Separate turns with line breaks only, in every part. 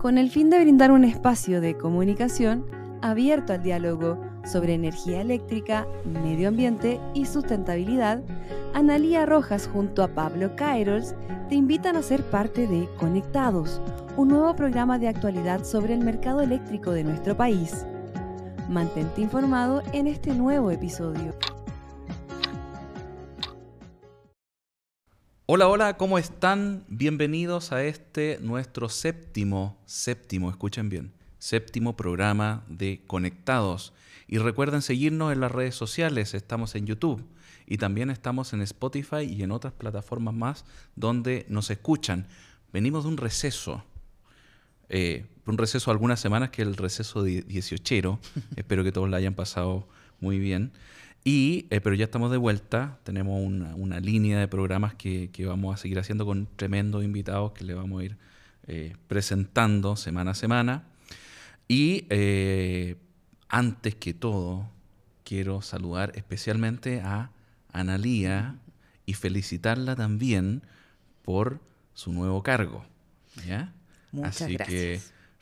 con el fin de brindar un espacio de comunicación abierto al diálogo sobre energía eléctrica, medio ambiente y sustentabilidad, Analía Rojas junto a Pablo Kairos te invitan a ser parte de Conectados, un nuevo programa de actualidad sobre el mercado eléctrico de nuestro país. Mantente informado en este nuevo episodio.
Hola, hola, ¿cómo están? Bienvenidos a este nuestro séptimo, séptimo, escuchen bien, séptimo programa de Conectados. Y recuerden seguirnos en las redes sociales, estamos en YouTube y también estamos en Spotify y en otras plataformas más donde nos escuchan. Venimos de un receso, eh, un receso algunas semanas que es el receso de 18. Espero que todos la hayan pasado muy bien. Y, eh, pero ya estamos de vuelta, tenemos una, línea de programas que, vamos a seguir haciendo con tremendos invitados que le vamos a ir eh, presentando semana a semana. Y eh, antes que todo, quiero saludar especialmente a Analía y felicitarla también por su nuevo cargo. ¿ya?
Muchas
Así
gracias.
que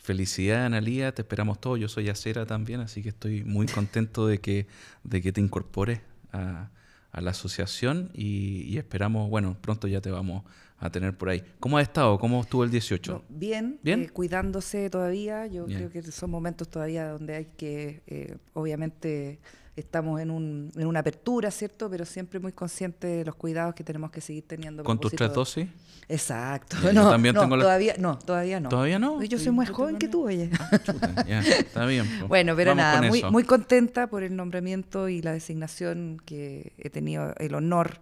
Felicidades, Analía, te esperamos todos. Yo soy acera también, así que estoy muy contento de que, de que te incorpores a, la asociación y, esperamos, bueno, pronto ya te vamos a tener por ahí. ¿Cómo ha estado? ¿Cómo estuvo el 18?
bien,
¿Bien?
eh, cuidándose todavía. Yo creo que son momentos todavía donde hay que, eh, obviamente, estamos en, un, en una apertura, ¿cierto? Pero siempre muy consciente de los cuidados que tenemos que seguir teniendo.
¿Con tus tres dosis?
Exacto.
Yo
no,
también
no,
tengo la-
todavía, no, todavía no.
¿Todavía no?
Yo soy más joven que tú, oye.
Ah, chuta, está bien. pues.
Bueno, pero
Vamos
nada, muy, muy contenta por el nombramiento y la designación que he tenido el honor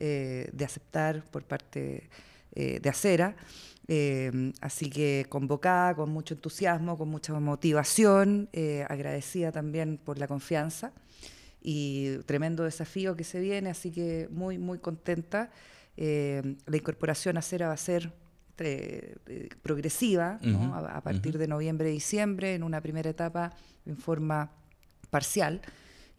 eh, de aceptar por parte eh, de Acera. Eh, así que convocada, con mucho entusiasmo, con mucha motivación, agradecida también por la confianza y tremendo desafío que se viene, así que muy, muy contenta. La incorporación a Acera va a ser progresiva, a, a partir de noviembre-diciembre, en una primera etapa en forma parcial,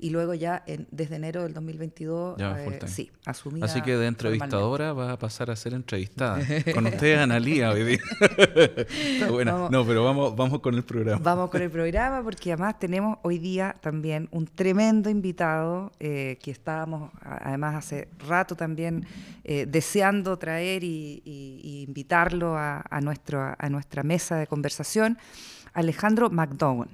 y luego ya en- desde enero del 2022,
Ya, full
eh, sí, asumida
Así que de entrevistadora va a pasar a ser entrevistada. Con ustedes, Analía, hoy día. Está buena.
Vamos.
No, pero vamos, vamos con el programa.
Vamos con el programa porque además tenemos hoy día también un tremendo invitado eh, que estábamos además hace rato también eh, deseando traer y, y- y invitarlo a, a nuestro, a nuestra mesa de conversación, Alejandro McDowan,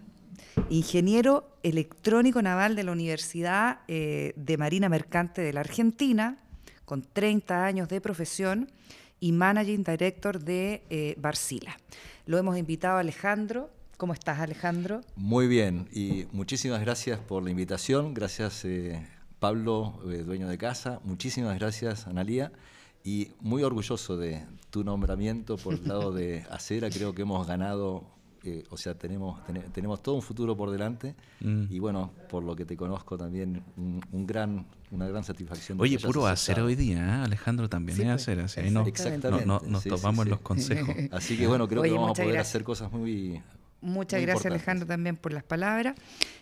ingeniero electrónico naval de la Universidad eh, de Marina Mercante de la Argentina, con 30 años de profesión y Managing Director de eh, Barcila. Lo hemos invitado a Alejandro. ¿Cómo estás, Alejandro?
Muy bien, y muchísimas gracias por la invitación. Gracias, eh, Pablo, eh, dueño de casa. Muchísimas gracias, Analía. Y muy orgulloso de tu nombramiento por el lado de Acera. Creo que hemos ganado, eh, o sea, tenemos, tene- tenemos todo un futuro por delante.
Mm.
Y bueno, por lo que te conozco también, un, un gran, una gran satisfacción. de
Oye, puro
aceptado.
hoy día, ¿eh? Alejandro también
Sí,
es
pues,
acera. sí, ahí no,
exactamente.
no- no- nos
Sí, sí,
topamos
sí.
en los consejos.
Así que bueno, creo
Oye,
que vamos a poder
gracias.
hacer cosas muy.
Muchas
muy
gracias. Alejandro, también por las palabras.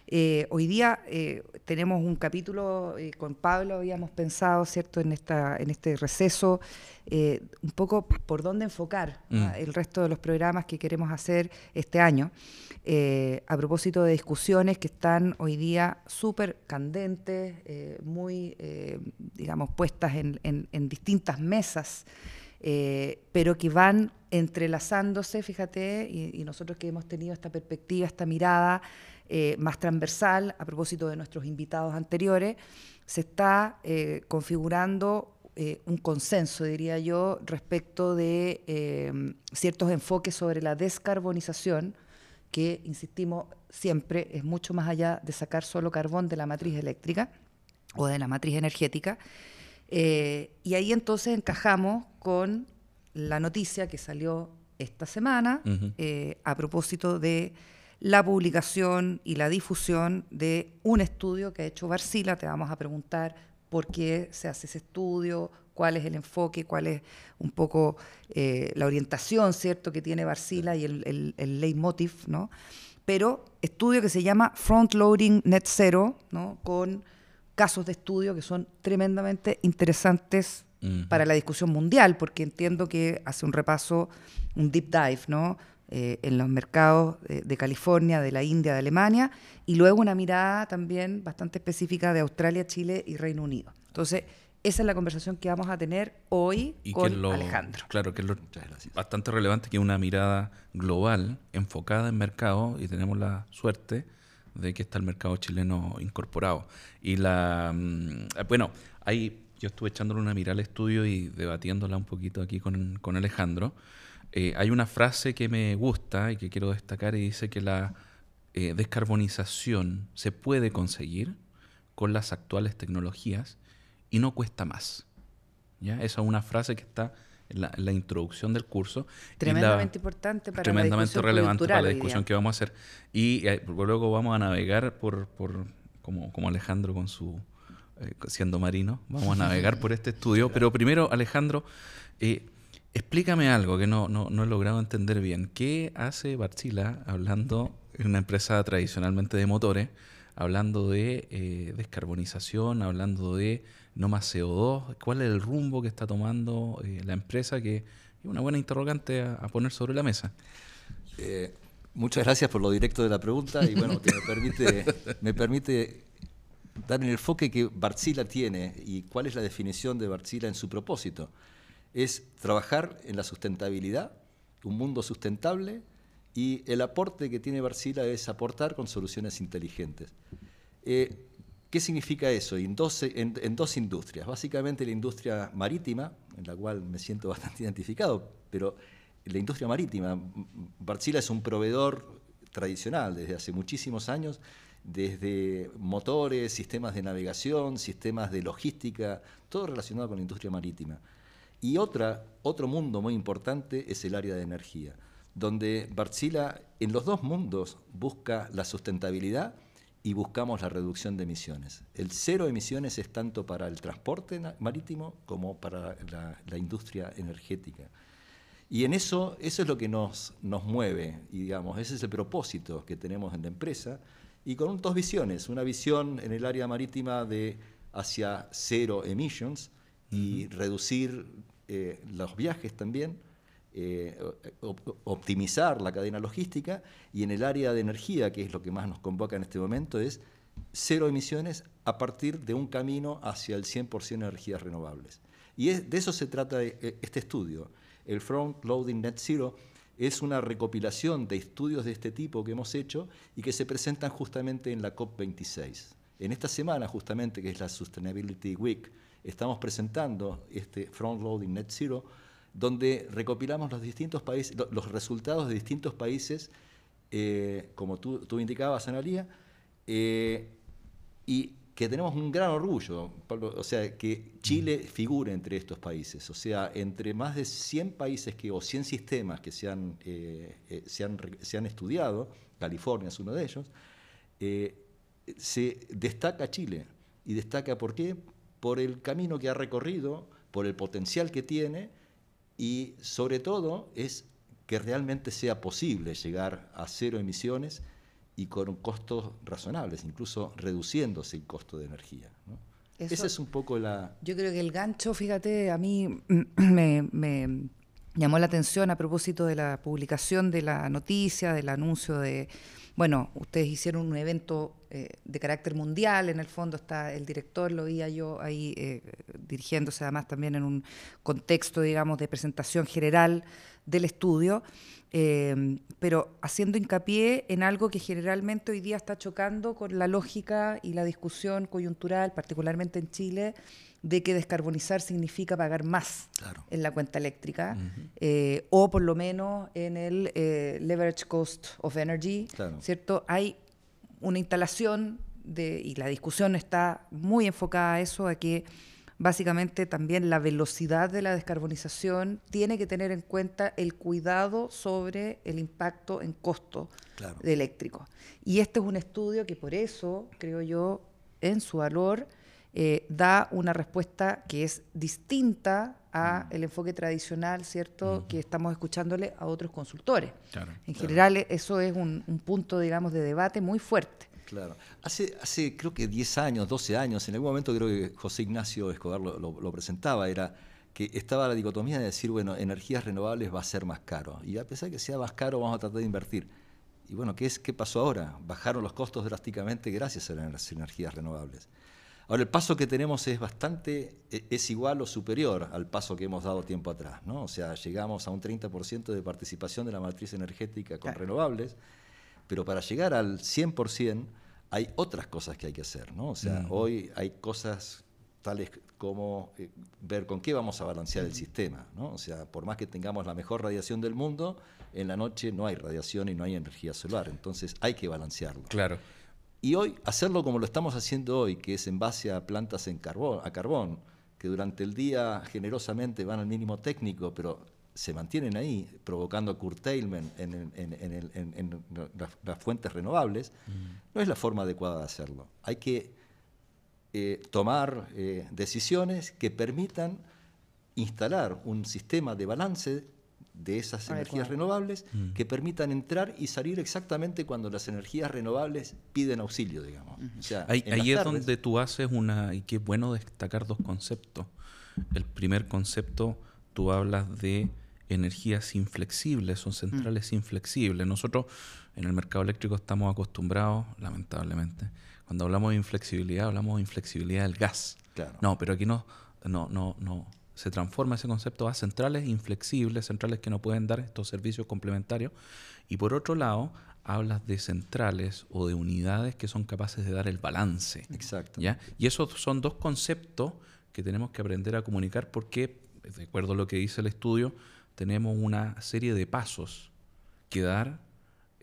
Eh, hoy día eh, tenemos un capítulo eh, con Pablo, habíamos pensado, ¿cierto?, en, esta, en este receso, eh, un poco por dónde enfocar.
Mm.
el resto de los programas que queremos hacer este año, a propósito de discusiones que están hoy día súper candentes, muy, eh, digamos, puestas en, en- en distintas mesas eh, pero que van entrelazándose, fíjate, y, nosotros que hemos tenido esta perspectiva, esta mirada eh, más transversal, a propósito de nuestros invitados anteriores, se está eh, configurando un consenso, diría yo, respecto de ciertos enfoques sobre la descarbonización, que, insistimos, siempre es mucho más allá de sacar solo carbón de la matriz eléctrica o de la matriz energética. Eh, y ahí entonces encajamos con la noticia que salió esta semana eh, a propósito de la publicación y la difusión de un estudio que ha hecho Barcila. Te vamos a preguntar por qué se hace ese estudio, cuál es el enfoque, cuál es un poco eh, la orientación, ¿cierto?, que tiene Barcila y el, el, el leitmotiv, ¿no? Pero estudio que se llama Front Loading Net Zero, ¿no? Con casos de estudio que son tremendamente interesantes para la discusión mundial, porque entiendo que hace un repaso, un deep dive, ¿no? Eh, en los mercados de, California, de la India, de Alemania, y luego una mirada también bastante específica de Australia, Chile y Reino Unido. Entonces, esa es la conversación que vamos a tener hoy con Alejandro.
Claro, que es lo bastante relevante que una mirada global, enfocada en mercado, y tenemos la suerte de que está el mercado chileno incorporado. Y la mm, bueno, ahí yo estuve echándole una mirada al estudio y debatiéndola un poquito aquí con, con Alejandro. Eh, hay una frase que me gusta y que quiero destacar y dice que la eh, descarbonización se puede conseguir con las actuales tecnologías y no cuesta más. ¿ya? Esa es una frase que está en la, introducción del curso.
Tremendamente importante para
Tremendamente relevante para la discusión que vamos a hacer. Y eh, luego vamos a navegar por, por como, como Alejandro con su... siendo marino, vamos a navegar por este estudio. Pero primero, Alejandro, Explícame algo que no, no, he logrado entender bien. ¿Qué hace Barzila hablando en una empresa tradicionalmente de motores, hablando de eh, descarbonización, hablando de no más CO2? ¿Cuál es el rumbo que está tomando eh, la empresa? Que es una buena interrogante a, poner sobre la mesa.
Eh, muchas gracias por lo directo de la pregunta y bueno, que me permite, me permite dar el enfoque que Barzila tiene y cuál es la definición de Barzila en su propósito es trabajar en la sustentabilidad, un mundo sustentable, y el aporte que tiene Barsila es aportar con soluciones inteligentes. Eh, ¿Qué significa eso? En dos, en, dos, industrias. Básicamente la industria marítima, en la cual me siento bastante identificado, pero la industria marítima, Barsila es un proveedor tradicional desde hace muchísimos años, desde motores, sistemas de navegación, sistemas de logística, todo relacionado con la industria marítima. Y otra, otro mundo muy importante es el área de energía, donde Barzila en los dos mundos busca la sustentabilidad y buscamos la reducción de emisiones. El cero emisiones es tanto para el transporte marítimo como para la, industria energética. Y en eso, eso es lo que nos, nos mueve, y digamos, ese es el propósito que tenemos en la empresa, y con dos visiones, una visión en el área marítima de hacia cero emissions y reducir eh, los viajes también, eh, optimizar la cadena logística y en el área de energía, que es lo que más nos convoca en este momento, es cero emisiones a partir de un camino hacia el 100% de energías renovables. Y de eso se trata e, este estudio. El Front Loading Net Zero es una recopilación de estudios de este tipo que hemos hecho y que se presentan justamente en la COP26. En esta semana, justamente, que es la Sustainability Week, estamos presentando este Front Loading Net Zero, donde recopilamos los distintos países, los resultados de distintos países, eh, como tú, tú, indicabas, Analia, eh, y que tenemos un gran orgullo, Pablo, o sea, que Chile figure entre estos países, o sea, entre más de 100 países que, o 100 sistemas que se han, eh, se han, se han estudiado, California es uno de ellos, se destaca Chile. ¿Y destaca por qué? por el camino que ha recorrido, por el potencial que tiene y sobre todo es que realmente sea posible llegar a cero emisiones y con costos razonables, incluso reduciéndose el costo de energía. Esa es un poco la...
Yo creo que el gancho, fíjate, a mí me, me llamó la atención a propósito de la publicación de la noticia, del anuncio de bueno, ustedes hicieron un evento eh, de carácter mundial, en el fondo está el director, lo veía yo ahí eh, dirigiéndose además también en un contexto, digamos, de presentación general del estudio, eh, pero haciendo hincapié en algo que generalmente hoy día está chocando con la lógica y la discusión coyuntural, particularmente en Chile, de que descarbonizar significa pagar más en la cuenta eléctrica eh, o por lo menos en el eh, leverage cost of energy, ¿cierto? Hay una instalación de, y la discusión está muy enfocada a eso, a que básicamente también la velocidad de la descarbonización tiene que tener en cuenta el cuidado sobre el impacto en costo de eléctrico. Y este es un estudio que por eso, creo yo, en su valor, eh, da una respuesta que es distinta a mm. el enfoque tradicional, ¿cierto?, que estamos escuchándole a otros consultores. en general, eso es un, punto, digamos, de debate muy fuerte.
Claro. Hace, hace creo que 10 años, 12 años, en algún momento creo que José Ignacio Escobar lo, presentaba, era que estaba la dicotomía de decir, bueno, energías renovables va a ser más caro. Y a pesar de que sea más caro, vamos a tratar de invertir. Y bueno, ¿qué, es, ¿qué pasó ahora? Bajaron los costos drásticamente gracias a las energías renovables. Ahora, el paso que tenemos es bastante, e, es igual o superior al paso que hemos dado tiempo atrás, ¿no? O sea, llegamos a un 30% de participación de la matriz energética con renovables, pero para llegar al 100% hay otras cosas que hay que hacer, ¿no? O sea, hoy hay cosas tales como eh, ver con qué vamos a balancear el sistema. ¿no? O sea, por más que tengamos la mejor radiación del mundo, en la noche no hay radiación y no hay energía solar. Entonces hay que balancearlo.
Claro.
Y hoy, hacerlo como lo estamos haciendo hoy, que es en base a plantas en carbón, a carbón, que durante el día generosamente van al mínimo técnico, pero se mantienen ahí, provocando curtailment en, en, las, fuentes renovables, mm. no es la forma adecuada de hacerlo. Hay que eh, tomar eh, decisiones que permitan instalar un sistema de balance de esas energías renovables mm. que permitan entrar y salir exactamente cuando las energías renovables piden auxilio, digamos.
ahí, es donde tú haces una, y qué bueno destacar dos conceptos. El primer concepto, tú hablas de energías inflexibles, son centrales mm. inflexibles. Nosotros en el mercado eléctrico estamos acostumbrados, lamentablemente, cuando hablamos de inflexibilidad, hablamos de inflexibilidad del gas. No, pero aquí no, no, no, no. Se transforma ese concepto a centrales inflexibles, centrales que no pueden dar estos servicios complementarios. Y por otro lado, hablas de centrales o de unidades que son capaces de dar el balance.
Exacto.
¿ya? Y esos son dos conceptos que tenemos que aprender a comunicar porque, de acuerdo a lo que dice el estudio, tenemos una serie de pasos que dar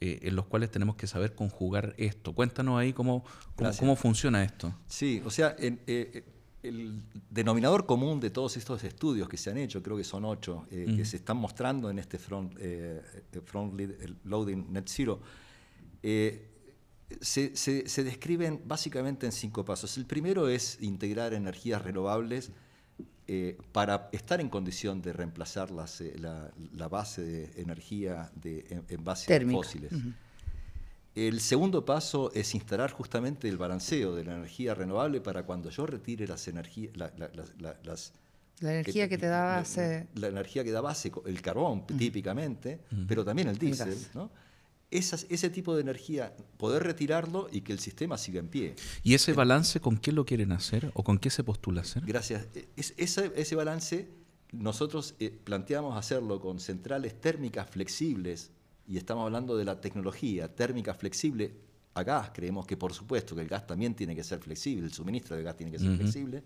eh, en los cuales tenemos que saber conjugar esto. Cuéntanos ahí cómo, cómo, funciona esto.
Sí, o sea, eh, el denominador común de todos estos estudios que se han hecho, creo que son ocho, eh, que se están mostrando en este front, front Loading Net Zero, se, se, describen básicamente en cinco pasos. El primero es integrar energías renovables eh, para estar en condición de reemplazar eh, la, base de energía de, en, base a fósiles. El segundo paso es instalar justamente el balanceo de la energía renovable para cuando yo retire las energías,
la, energía que, te da base.
La, energía que da base, el carbón típicamente, pero también el diésel, ¿no? Ese tipo de energía, poder retirarlo y que el sistema siga en pie.
¿Y ese balance con qué lo quieren hacer o con qué se postula hacer?
Gracias. ese, balance nosotros eh, planteamos hacerlo con centrales térmicas flexibles y estamos hablando de la tecnología térmica flexible a gas. Creemos que por supuesto que el gas también tiene que ser flexible, el suministro de gas tiene que ser flexible.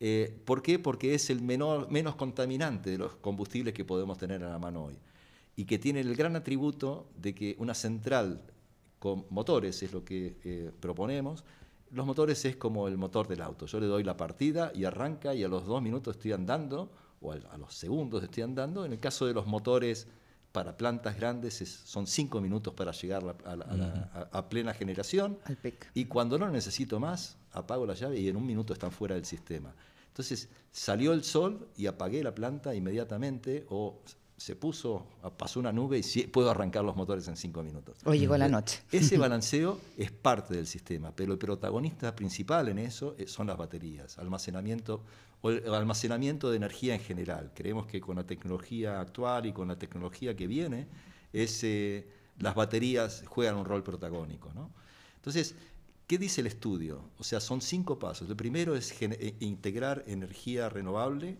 Eh, ¿Por qué? Porque es el menor, menos contaminante de los combustibles que podemos tener a la mano hoy y que tiene el gran atributo de que una central con motores es lo que eh, proponemos. Los motores es como el motor del auto. Yo le doy la partida y arranca y a los dos minutos estoy andando, o a, los segundos estoy andando. En el caso de los motores para plantas grandes son cinco minutos para llegar a, plena generación. Y cuando no necesito más, apago la llave y en un minuto están fuera del sistema. Entonces salió el sol y apagué la planta inmediatamente o se puso, pasó una nube y puedo arrancar los motores en cinco minutos.
O llegó la noche.
Ese balanceo es parte del sistema, pero el protagonista principal en eso eh, son las baterías, almacenamiento o el almacenamiento de energía en general. Creemos que con la tecnología actual y con la tecnología que viene, las baterías juegan un rol protagónico. Entonces, ¿qué dice el estudio? O sea, son cinco pasos. El primero es eh, integrar energía renovable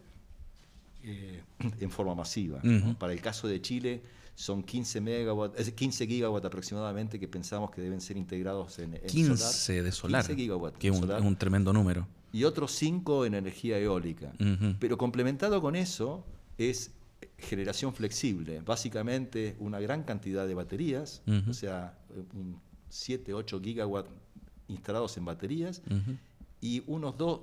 eh, en forma masiva. Para el caso de Chile son 15 megawatts, 15 gigawatts aproximadamente que pensamos que deben ser integrados en,
15 de solar, que es un, tremendo número.
Y otros 5 en energía eólica. Pero complementado con eso es generación flexible, básicamente una gran cantidad de baterías, o sea, 7, 8 gigawatts instalados en baterías y unos 2,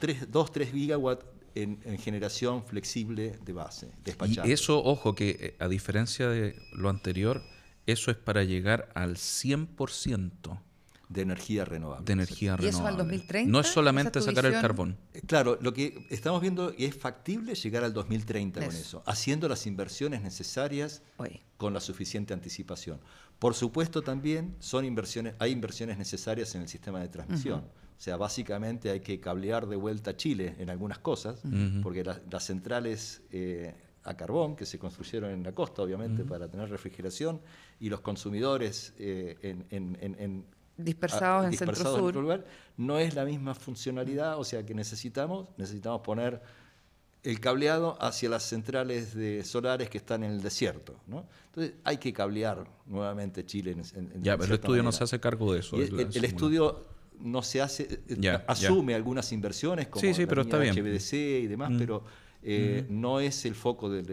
3, 3 gigawatts en, generación flexible de base,
despachable. Y eso, ojo, que eh, a diferencia de lo anterior, eso es para llegar al 100%
de energía renovable.
De energía
¿Y eso al 2030?
No es solamente sacar el carbón.
Eh, claro, lo que estamos viendo es factible llegar al 2030 con eso, haciendo las inversiones necesarias con la suficiente anticipación. Por supuesto también son inversiones, hay inversiones necesarias en el sistema de transmisión. O sea, básicamente hay que cablear de vuelta a Chile en algunas cosas, porque las centrales eh, a carbón que se construyeron en la costa, obviamente, para tener refrigeración, y los consumidores eh, en,
dispersados, en centro sur.
lugar, no es la misma funcionalidad, o sea que necesitamos, necesitamos poner el cableado hacia las centrales de solares que están en el desierto. ¿no? Entonces hay que cablear nuevamente Chile. En,
ya, pero el estudio no se hace cargo de eso.
el, estudio no se hace, eh, asume algunas inversiones como
sí, sí, pero está bien.
HBDC y demás, mm. pero eh, no es el foco del,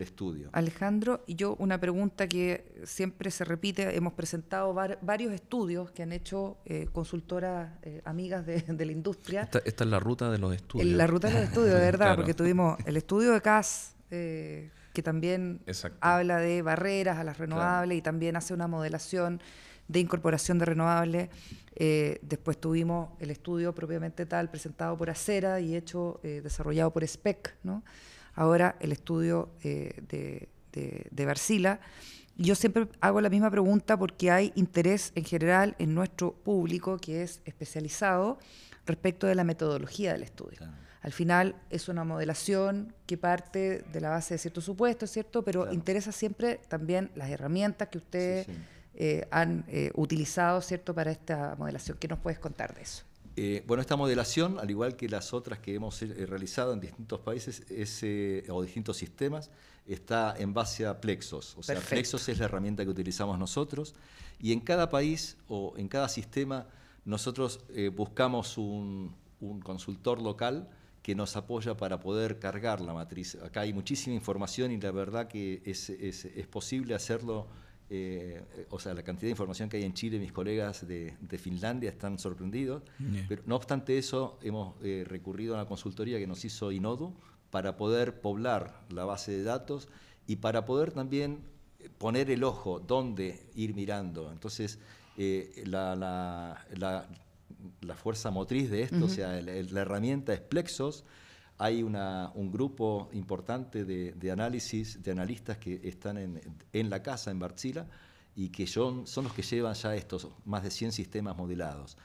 estudio.
Alejandro, y yo una pregunta que siempre se repite, hemos presentado varios estudios que han hecho eh, consultoras eh, amigas de, la industria.
Esta, es la ruta de los estudios.
la ruta de los estudios, de verdad, porque tuvimos el estudio de CAS, que también habla de barreras a las renovables y también hace una modelación de incorporación de renovables. Eh, después tuvimos el estudio propiamente tal presentado por Acera y hecho, eh, desarrollado por SPEC. ¿no? Ahora el estudio eh, de, de, de Barcila. Yo siempre hago la misma pregunta porque hay interés en general en nuestro público que es especializado respecto de la metodología del estudio. Al final es una modelación que parte de la base de ciertos supuestos, ¿cierto? Pero interesa siempre también las herramientas que ustedes eh, han eh, utilizado ¿cierto? para esta modelación. ¿Qué nos puedes contar de eso?
Eh, bueno, esta modelación, al igual que las otras que hemos realizado en distintos países o distintos sistemas, está en base a Plexos. O sea, Plexos es la herramienta que utilizamos nosotros y en cada país o en cada sistema nosotros buscamos un, consultor local que nos apoya para poder cargar la matriz. Acá hay muchísima información y la verdad que es, es posible hacerlo eh, o sea, la cantidad de información que hay en Chile, mis colegas de, Finlandia están sorprendidos, pero no obstante eso, hemos eh, recurrido a una consultoría que nos hizo Inodu para poder poblar la base de datos y para poder también poner el ojo dónde ir mirando. Entonces, eh, la, la, fuerza motriz de esto, o sea, la herramienta es Plexos, hay una, un grupo importante de, análisis, de analistas que están en, la casa, en Barzila, y que son, son los que llevan ya estos más de 100 sistemas modelados.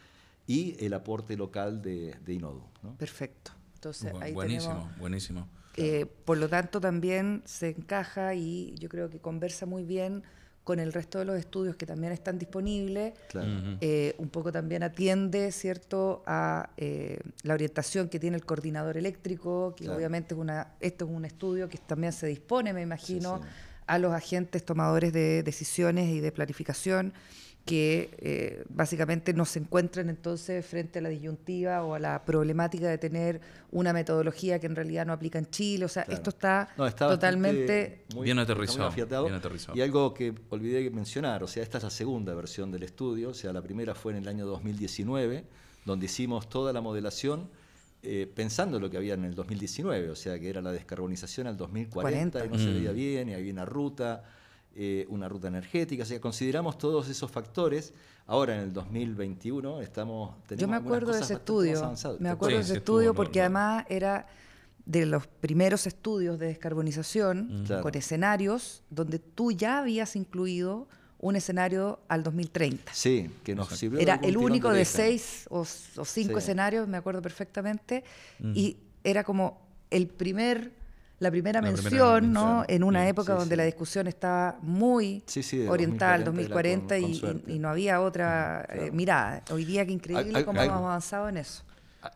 Y el aporte local de, de Inodo.
Perfecto.
Entonces, ahí buenísimo, buenísimo.
Eh, por lo tanto, también se encaja y yo creo que conversa muy bien con el resto de los estudios que también están disponibles, eh, un poco también atiende, ¿cierto?, a eh, la orientación que tiene el coordinador eléctrico, que obviamente es una, esto es un estudio que también se dispone, me imagino, a los agentes tomadores de decisiones y de planificación que eh, básicamente no se encuentran entonces frente a la disyuntiva o a la problemática de tener una metodología que en realidad no aplica en Chile. O sea, esto está, totalmente
bien, aterrizado,
Y algo que olvidé mencionar, o sea, esta es la segunda versión del estudio, o sea, la primera fue en el año 2019, donde hicimos toda la modelación. Eh, pensando lo que había en el 2019, o sea, que era la descarbonización al 2040 y no se veía mm. bien, y había una ruta, eh, una ruta energética, o sea, consideramos todos esos factores. Ahora en el 2021 estamos...
Yo me acuerdo de ese estudio, me acuerdo de ese estudio porque además era de los primeros estudios de descarbonización con escenarios donde tú ya habías incluido un escenario al 2030.
Sí, que nos sirvió.
Era el único de, seis o, cinco escenarios, me acuerdo perfectamente, y era como el primer la primera mención, ¿no? En una época donde la discusión estaba muy orientada al 2040 y, no había otra eh, mirada. Hoy día qué increíble cómo hemos avanzado en eso.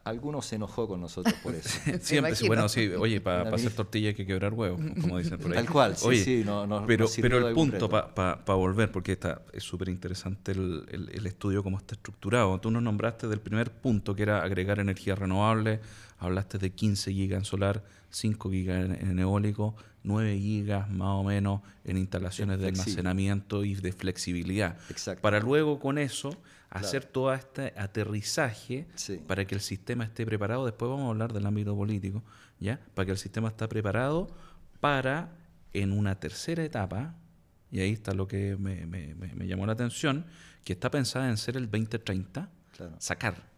Algunos se enojó con nosotros por eso.
Siempre, bueno, sí, oye, para hacer tortilla hay que quebrar huevos, como dicen por ahí.
Tal cual, sí, sí.
pero pero el punto, para volver, porque está, es súper interesante el, el, estudio, cómo está estructurado. Tú nos nombraste del primer punto, que era agregar energía renovable, hablaste de 15 gigas en solar, 5 gigas en, eólico, 9 gigas más o menos en instalaciones de almacenamiento y de flexibilidad. Para luego con eso hacer todo este aterrizaje para que el sistema esté preparado. Después vamos a hablar del ámbito político, ¿ya? Para que el sistema esté preparado para en una tercera etapa, y ahí está lo que me, llamó la atención, que está pensada en ser el 2030, sacar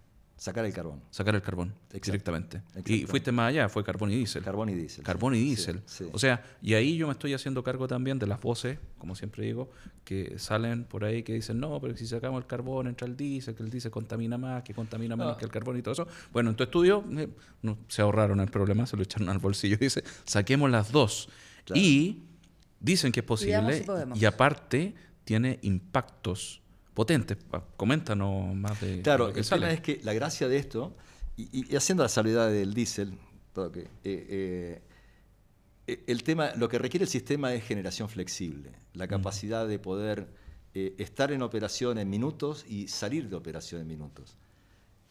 Sacar el carbón.
Sacar el carbón
Exacto.
directamente. Y
Exactamente.
fuiste más allá, fue carbón y diésel.
Carbón y diésel.
Carbón y diésel.
Sí, sí.
O sea, y ahí yo me estoy haciendo cargo también de las voces, como siempre digo, que salen por ahí que dicen, no, pero si sacamos el carbón entra el diésel, que el diésel contamina más, que contamina menos
Ah.
que el carbón y todo eso. Bueno, en tu estudio eh, no, se ahorraron el problema, se lo echaron al bolsillo. Dice, saquemos las dos.
Claro.
Y dicen que es
Y
posible
si
y aparte tiene impactos potentes. Coméntanos más de
Claro,
lo que
el
sale.
tema es que la gracia de esto, y, y- y haciendo la salvedad del diésel, porque, eh, eh, eh, el tema, lo que requiere el sistema es generación flexible, la capacidad de poder eh, estar en operación en minutos y salir de operación en minutos.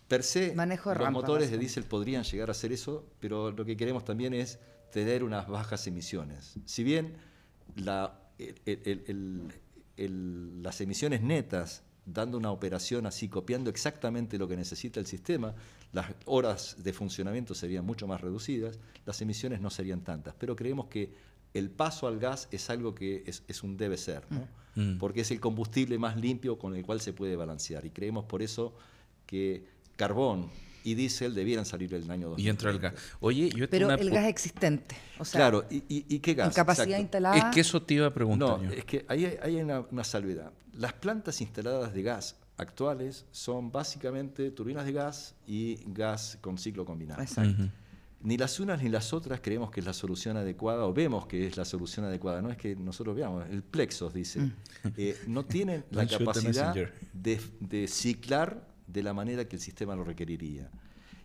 Per se,
Manejo
los
rampa,
motores de diésel podrían llegar a hacer eso, pero lo que queremos también es tener unas bajas emisiones. Si bien la- el- el- el- el- las emisiones netas, dando una operación así, copiando exactamente lo que necesita el sistema, las horas de funcionamiento serían mucho más reducidas, las emisiones no serían tantas. Pero creemos que el paso al gas es algo que es, es un debe ser, ¿no?
Mm.
porque es el combustible más limpio con el cual se puede balancear. Y creemos por eso que carbón y diésel debieran salir el año 2020.
Y entra el gas. Oye, yo
Pero
una-
el gas existente. O sea,
claro, ¿y, y- y qué gas?
en capacidad
Exacto.
instalada.
Es que eso te iba a preguntar
No,
yo.
es que ahí hay, hay una, una salvedad. Las plantas instaladas de gas actuales son básicamente turbinas de gas y gas con ciclo combinado.
Exacto.
Ni las unas ni las otras creemos que es la solución adecuada o vemos que es la solución adecuada. No es que nosotros veamos, el Plexos dice,
Mm.
eh, no tienen la capacidad de ciclar de la manera que el sistema lo requeriría.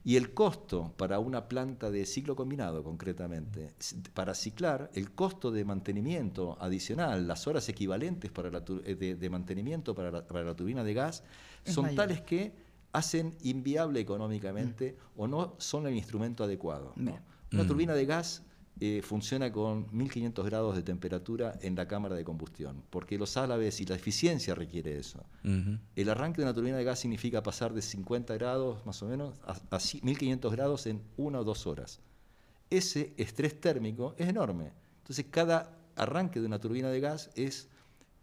Y el costo para una planta de ciclo combinado, concretamente, para ciclar, el costo de mantenimiento adicional, las horas equivalentes para la eh, de, de mantenimiento para la, para la turbina de gas,
Es
son
mayor.
tales que hacen inviable económicamente o no son el instrumento adecuado. ¿no? Una
Mm.
turbina de gas eh, funciona con 1500 grados de temperatura en la cámara de combustión, porque los álabes y la eficiencia requiere eso. El arranque de una turbina de gas significa pasar de 50 grados más o menos a, a ci- 1500 grados en una o dos horas. Ese estrés térmico es enorme. Entonces, cada arranque de una turbina de gas es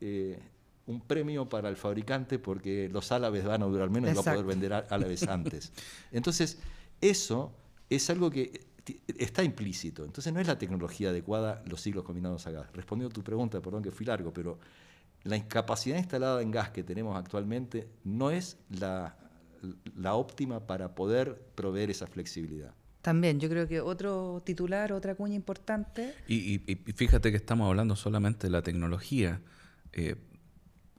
eh, un premio para el fabricante porque los álabes van a durar menos y va a poder vender á- álabes antes. Entonces, eso es algo que está implícito. Entonces, no es la tecnología adecuada los ciclos combinados a gas. Respondiendo a tu pregunta, perdón que fui largo, pero la incapacidad instalada en gas que tenemos actualmente no es la, la óptima para poder proveer esa flexibilidad.
También, yo creo que otro titular, otra cuña importante.
Y, y- y fíjate que estamos hablando solamente de la tecnología. Eh,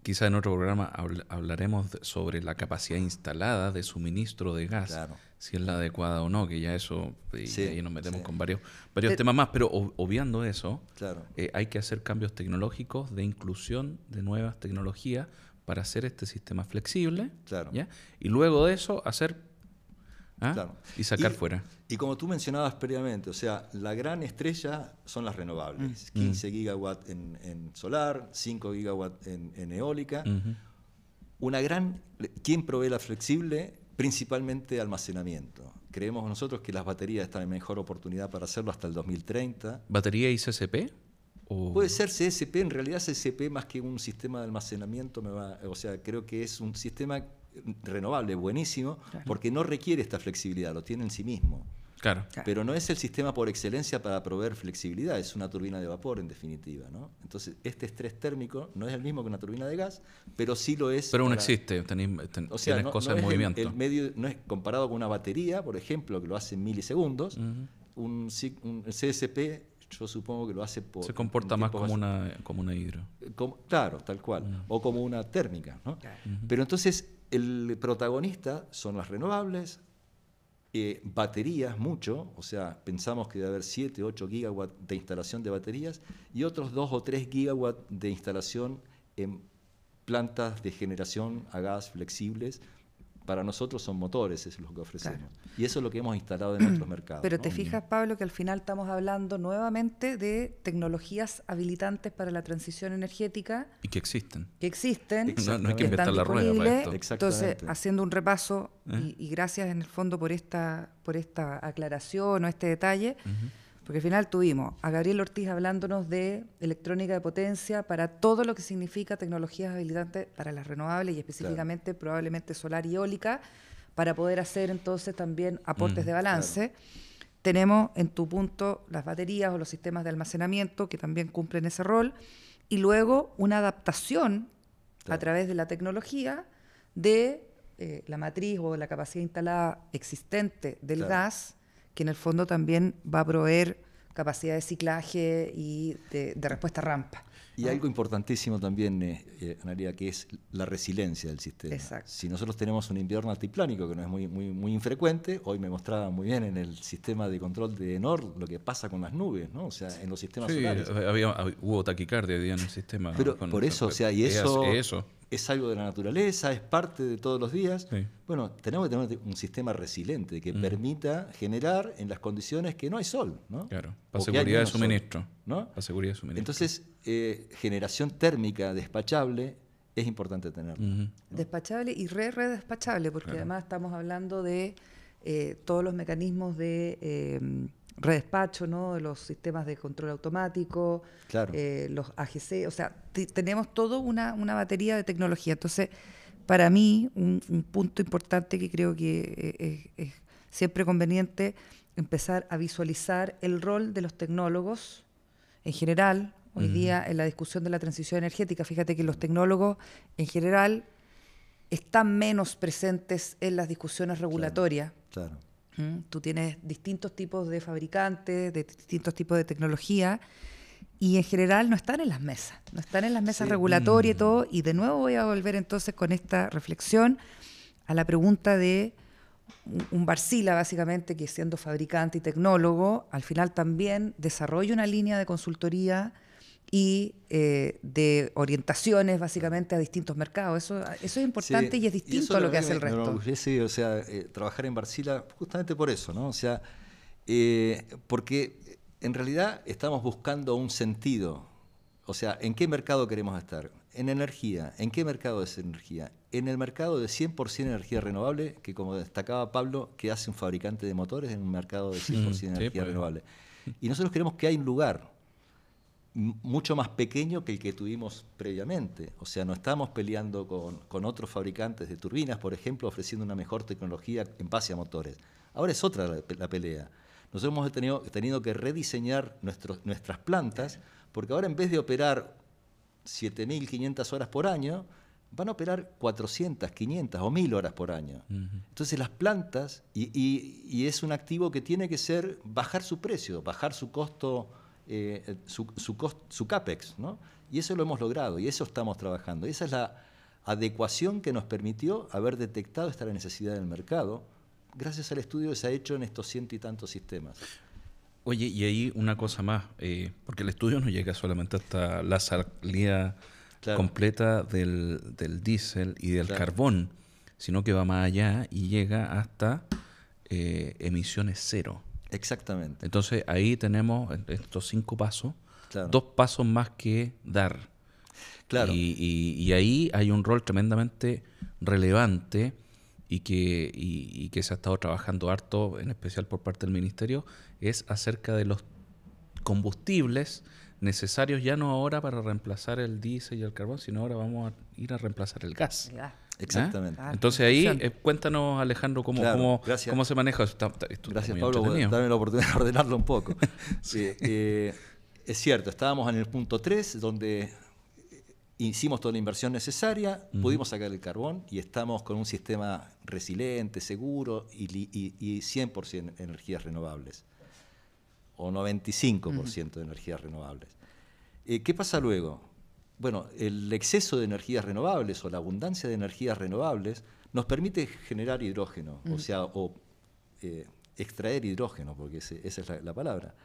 quizá en otro programa habl- hablaremos sobre la capacidad instalada de suministro de gas,
Claro.
si es la adecuada o no, que ya eso, y
Sí,
ahí nos metemos
sí.
con varios, varios
Pero-
temas más, pero ob- obviando eso,
Claro.
eh, hay que hacer cambios tecnológicos de inclusión de nuevas tecnologías para hacer este sistema flexible,
Claro.
¿ya? y luego de eso hacer ¿ah?
Claro.
y sacar
Y-
fuera.
Y como tú mencionabas previamente, o sea, la gran estrella son las renovables.
Mm.
15 gigawatts en, en solar, 5 gigawatts en, en eólica. Una gran... ¿Quién provee la flexible? Principalmente almacenamiento. Creemos nosotros que las baterías están en mejor oportunidad para hacerlo hasta el 2030.
¿Batería y CCP? ¿O-
Puede ser CSP, en realidad CSP más que un sistema de almacenamiento, me va, o sea, creo que es un sistema renovable, buenísimo, porque no requiere esta flexibilidad, lo tiene en sí mismo.
Claro.
Pero no es el sistema por excelencia para proveer flexibilidad, es una turbina de vapor en definitiva. ¿no? Entonces, este estrés térmico no es el mismo que una turbina de gas, pero sí lo es.
Pero aún
para-
existe, tenéis, ten-
O sea,
tienes
no,
cosas
no
en
el-
movimiento.
El, medio, no es comparado con una batería, por ejemplo, que lo hace en milisegundos. un, CSP, yo supongo que lo hace por.
Se comporta más como una, como una hidro.
como- claro, tal cual. O como una térmica. ¿no? Pero entonces el protagonista son las renovables, eh, baterías mucho, o sea, pensamos que debe haber 7, 8 gigawatts de instalación de baterías y otros 2 o 3 gigawatts de instalación en plantas de generación a gas flexibles. Para nosotros son motores, es lo que ofrecemos. Y eso es lo que hemos instalado en nuestros mercados.
Pero
¿no?
te fijas, Pablo, que al final estamos hablando nuevamente de tecnologías habilitantes para la transición energética
Y que existen.
que existen,
No- no hay que inventar la rueda para esto.
Entonces,
Exactamente.
haciendo un repaso,
¿Eh?
y, y gracias en el fondo por esta, por esta aclaración o este detalle, porque al final tuvimos a Gabriel Ortiz hablándonos de electrónica de potencia para todo lo que significa tecnologías habilitantes para las renovables y específicamente probablemente solar y eólica, para poder hacer entonces también aportes de balance. Tenemos en tu punto las baterías o los sistemas de almacenamiento que también cumplen ese rol y luego una adaptación a través de la tecnología de eh, la matriz o la capacidad instalada existente del gas, que en el fondo también va a proveer capacidad de ciclaje y de, respuesta rampa.
Y algo importantísimo también, eh, eh, Analia, que es la resiliencia del sistema. Exacto. Si nosotros tenemos un invierno altiplánico, que no es muy, muy, muy infrecuente, hoy me mostraba muy bien en el sistema de control de ENOR lo que pasa con las nubes, ¿no? O sea, en los sistemas
sí,
solares.
Había, hubo taquicardia en el sistema.
Pero por eso, o sea, y eso, eso es algo de la naturaleza, es parte de todos los días. Bueno, tenemos que tener un sistema resiliente que permita generar en las condiciones que no hay sol, ¿no?
Claro, para seguridad de suministro. ¿no? Para seguridad de suministro.
Entonces, eh, generación térmica despachable es importante tenerlo.
Despachable y re, re despachable, porque además estamos hablando de eh, todos los mecanismos de eh, redespacho, ¿no? los sistemas de control automático, eh, los AGC, o sea, tenemos toda una, una, batería de tecnología. Entonces, para mí, un, punto importante que creo que es, siempre conveniente empezar a visualizar el rol de los tecnólogos en general. Hoy día, en la discusión de la transición energética, fíjate que los tecnólogos en general están menos presentes en las discusiones regulatorias. claro. Tú tienes distintos tipos de fabricantes, de distintos tipos de tecnología, y en general no están en las mesas, no están en las mesas regulatorias y todo. Y de nuevo voy a volver entonces con esta reflexión a la pregunta de un Barcila, básicamente, que siendo fabricante y tecnólogo, al final también desarrolla una línea de consultoría y eh, de orientaciones básicamente a distintos mercados. Eso, eso es importante y es distinto a lo que hace el resto.
Sí, o sea, eh, trabajar en Barcila justamente por eso, ¿no? O sea, eh, porque en realidad estamos buscando un sentido. O sea, ¿en qué mercado queremos estar? En energía. ¿En qué mercado es energía? En el mercado de 100% energía renovable, que como destacaba Pablo, que hace un fabricante de motores en un mercado de 100% energía pues. renovable. Y nosotros creemos que hay un lugar mucho más pequeño que el que tuvimos previamente. O sea, no estamos peleando con, otros fabricantes de turbinas, por ejemplo, ofreciendo una mejor tecnología en base a motores. Ahora es otra la, pelea. Nosotros hemos tenido, tenido que rediseñar nuestras plantas, porque ahora en vez de operar 7.500 horas por año, van a operar 400, 500 o 1.000 horas por año. Entonces las plantas, y, y es un activo que tiene que ser bajar su precio, bajar su costo eh, su, su, CAPEX, ¿no? Y eso lo hemos logrado y eso estamos trabajando. esa es la adecuación que nos permitió haber detectado esta necesidad del mercado gracias al estudio que se ha hecho en estos ciento y tantos sistemas.
Oye, y ahí una cosa más, eh, porque el estudio no llega solamente hasta la salida completa del, del diésel y del carbón, sino que va más allá y llega hasta eh, emisiones cero.
Exactamente.
Entonces ahí tenemos estos cinco pasos, dos pasos más que dar. Claro. Y, ahí hay un rol tremendamente relevante y que, y, que se ha estado trabajando harto, en especial por parte del Ministerio, es acerca de los combustibles necesarios ya no ahora para reemplazar el diésel y el carbón, sino ahora vamos a ir a reemplazar el gas.
Exactamente.
¿Ah? Entonces ahí, eh, cuéntanos Alejandro cómo, cómo, se maneja. Esto,
gracias Pablo por darme la oportunidad de ordenarlo un poco. Eh, es cierto, estábamos en el punto 3, donde hicimos toda la inversión necesaria, pudimos sacar el carbón y estamos con un sistema resiliente, seguro y, y, 100% energías renovables, o 95% de energías renovables. Eh, ¿Qué pasa luego? Bueno, el exceso de energías renovables o la abundancia de energías renovables nos permite generar hidrógeno, o sea, o eh, extraer hidrógeno, porque esa es la, palabra.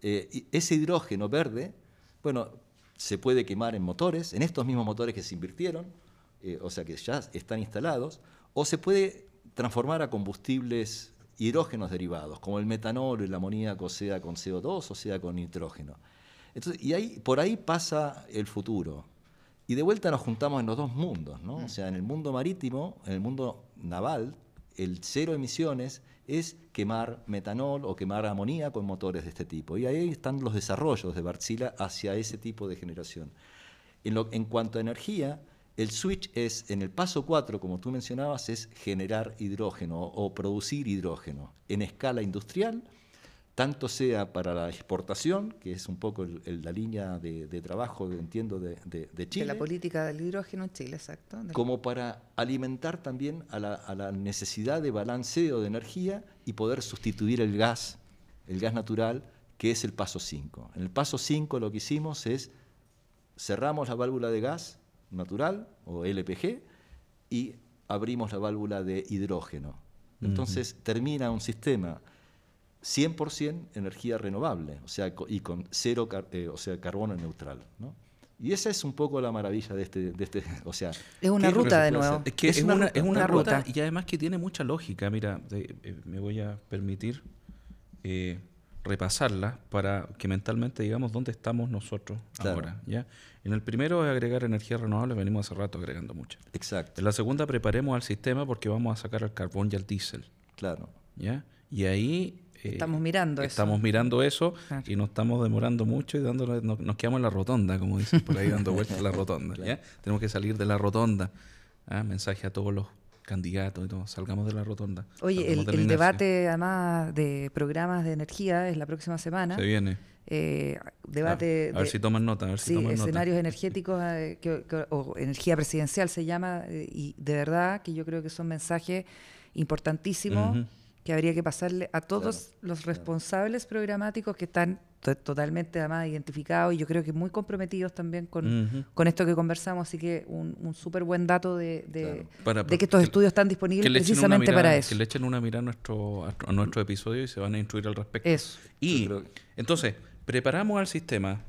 Eh, y ese hidrógeno verde, bueno, se puede quemar en motores, en estos mismos motores que se invirtieron, eh, o sea que ya están instalados, o se puede transformar a combustibles hidrógenos derivados, como el metanol o el amoníaco, sea con CO2 o sea con nitrógeno y ahí, por ahí pasa el futuro. Y de vuelta nos juntamos en los dos mundos, ¿no? O sea, en el mundo marítimo, en el mundo naval, el cero emisiones es quemar metanol o quemar amoníaco en motores de este tipo. Y ahí están los desarrollos de Barzila hacia ese tipo de generación. En, lo, en cuanto a energía, El switch es, en el paso 4, como tú mencionabas, es generar hidrógeno o producir hidrógeno en escala industrial, tanto sea para la exportación, que es un poco la línea de, trabajo, entiendo, de, Chile.
De la política del hidrógeno en Chile, exacto.
Como para alimentar también a la, a la necesidad de balanceo de energía y poder sustituir el gas, el gas natural, que es el paso 5. En el paso 5 lo que hicimos es cerramos la válvula de gas, natural o LPG y abrimos la válvula de hidrógeno. Entonces termina un sistema 100% energía renovable, o sea, y con cero eh, o sea, carbono neutral. Y esa es un poco la maravilla de este, de este o sea...
Es una ruta de nuevo.
Es que es, una, es una, ruta, y además que tiene mucha lógica. Mira, eh, me voy a permitir eh, repasarla para que mentalmente digamos dónde estamos nosotros ahora. ¿ya? En el primero es agregar energía renovable, venimos hace rato agregando mucha.
Exacto.
En la segunda preparemos al sistema porque vamos a sacar el carbón y el diésel.
Claro.
¿ya? Y ahí...
Eh, estamos mirando
eso. Estamos mirando eso y nos estamos demorando mucho y dándole, nos, quedamos en la rotonda, como dicen por ahí, dando vueltas a la rotonda. ¿ya? Tenemos que salir de la rotonda. ¿ah? Mensaje a todos los candidatos y todo, salgamos de la rotonda.
Oye, el, debate además de programas de energía es la próxima semana.
Se viene.
Eh, debate
a, ver si toman nota, a ver si
sí, escenarios energéticos eh, o energía presidencial se llama eh, y de verdad que yo creo que son mensajes importantísimos que habría que pasarle a todos los responsables programáticos que están totalmente además identificados y yo creo que muy comprometidos también con, con esto que conversamos, así que un, un súper buen dato de, de, que estos estudios están disponibles precisamente para eso.
Que le echen una mirada a nuestro, a nuestro episodio y se van a instruir al respecto.
Eso.
Y entonces, preparamos al sistema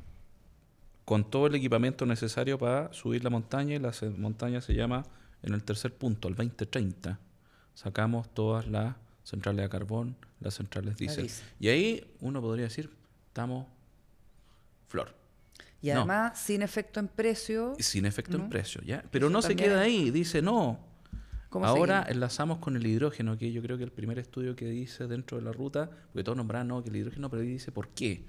con todo el equipamiento necesario para subir la montaña y la montaña se llama en el tercer punto, el 2030. Sacamos todas las centrales de carbón, las centrales diésel. Y ahí uno podría decir, estamos flor.
Y además sin efecto en precio.
Sin efecto en precio, ¿ya? Pero no se queda ahí, dice no. Ahora enlazamos con el hidrógeno, que yo creo que el primer estudio que dice dentro de la ruta, porque todos nombran no, que el hidrógeno, pero ahí dice por qué.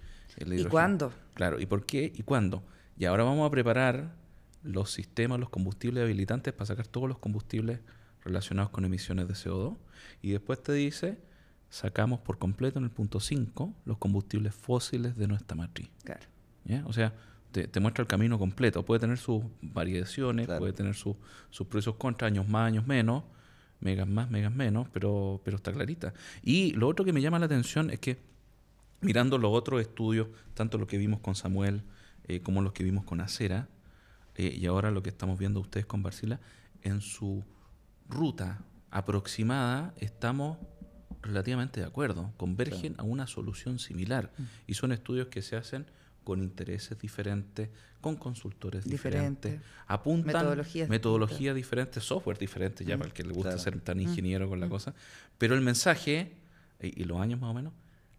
¿Y cuándo?
Claro, ¿y por qué y cuándo? Y ahora vamos a preparar los sistemas, los combustibles habilitantes para sacar todos los combustibles relacionados con emisiones de CO2. Y después te dice sacamos por completo en el punto 5 los combustibles fósiles de nuestra matriz.
Claro.
O sea, te, muestra el camino completo. Puede tener sus variaciones, puede tener sus pros contra, años más, años menos, megas más, megas menos, pero, pero está clarita. Y lo otro que me llama la atención es que mirando los otros estudios, tanto lo que vimos con Samuel eh, como los que vimos con Acera, eh, y ahora lo que estamos viendo ustedes con Barcila, en su ruta aproximada estamos relativamente de acuerdo, convergen a una solución similar. Mm. Y son estudios que se hacen con intereses diferentes, con consultores diferentes, apuntan metodologías diferentes, software diferentes, ya mm, para el que le gusta ser tan mm. ingeniero con la cosa, pero el mensaje y, los años más o menos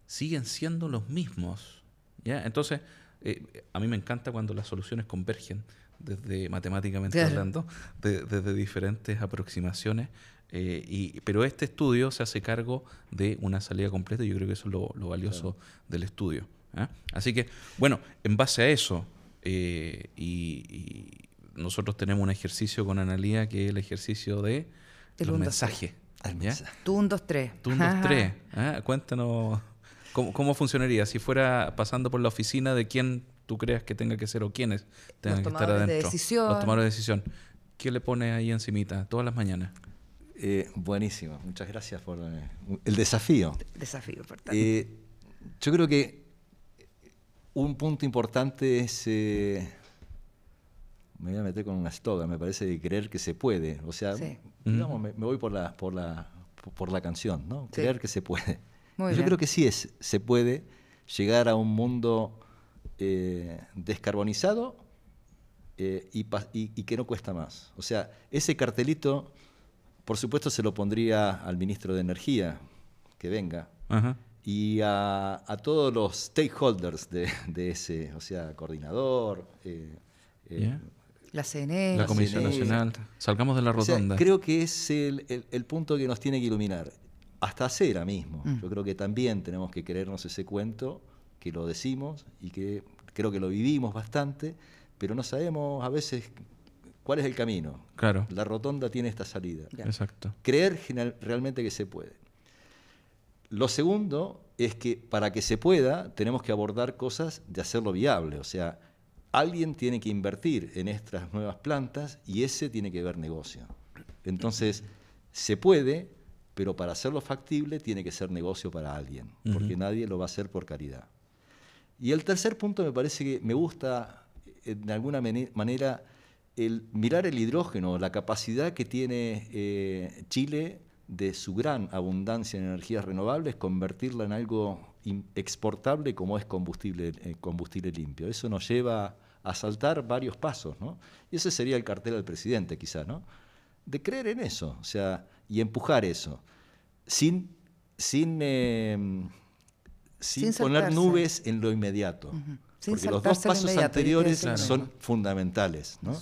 siguen siendo los mismos. ¿ya? Entonces, eh, a mí me encanta cuando las soluciones convergen desde matemáticamente hablando, desde diferentes aproximaciones eh, y, pero este estudio se hace cargo de una salida completa y yo creo que eso es lo, valioso del estudio. ¿ah? Así que, bueno, en base a eso, eh, y, nosotros tenemos un ejercicio con Analía que es el ejercicio de los mensajes.
Tú un 2, 3.
Tú un 2, 3. Cuéntanos cómo, cómo funcionaría si fuera pasando por la oficina de quién tú creas que tenga que ser o quiénes tengan que estar adentro.
De decisión.
Los tomadores de decisión. ¿Qué le pones ahí encimita todas las mañanas?
Eh, buenísimo, muchas gracias por eh, el desafío.
Desafío, por
eh, yo creo que un punto importante es, me voy a meter con una estoga, me parece de creer que se puede. O sea, digamos, me, voy por la, por la, por la canción, ¿no? Creer que se puede. yo creo que sí es, se puede llegar a un mundo descarbonizado y, y que no cuesta más. O sea, ese cartelito por supuesto se lo pondría al ministro de Energía, que venga, y a, todos los stakeholders de, ese, o sea, coordinador. Eh,
eh, la CNE.
La Comisión Nacional. Salgamos de la rotonda.
creo que es el, punto que nos tiene que iluminar. Hasta acera mismo. Mm. Yo creo que también tenemos que creernos ese cuento, que lo decimos y que creo que lo vivimos bastante, pero no sabemos a veces ¿cuál es el camino?
Claro.
La rotonda tiene esta salida.
Exacto.
Creer general- realmente que se puede. Lo segundo es que para que se pueda tenemos que abordar cosas de hacerlo viable. O sea, alguien tiene que invertir en estas nuevas plantas y ese tiene que ver negocio. Entonces, se puede, pero para hacerlo factible tiene que ser negocio para alguien, porque nadie lo va a hacer por caridad. Y el tercer punto me parece que me gusta eh, de alguna mane- manera el mirar el hidrógeno, la capacidad que tiene eh, Chile de su gran abundancia en energías renovables, convertirla en algo exportable como es combustible, eh, combustible limpio. Eso nos lleva a saltar varios pasos, ¿no? Y ese sería el cartel del presidente, quizá, ¿no? De creer en eso, o sea, y empujar eso, sin, sin, eh, sin,
Sin
poner nubes en lo inmediato. Porque los dos pasos anteriores son fundamentales. ¿no?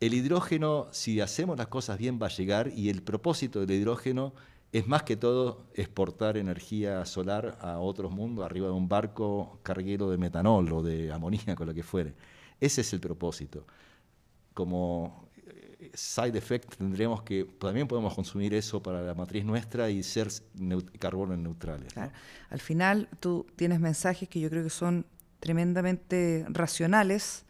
El hidrógeno, si hacemos las cosas bien, va a llegar y el propósito del hidrógeno es más que todo exportar energía solar a otros mundos arriba de un barco carguero de metanol o de amoníaco, lo que fuere. Ese es el propósito. Como side effect tendremos que, también podemos consumir eso para la matriz nuestra y ser neu- carbono neutrales.
Claro. Al final tú tienes mensajes que yo creo que son tremendamente racionales,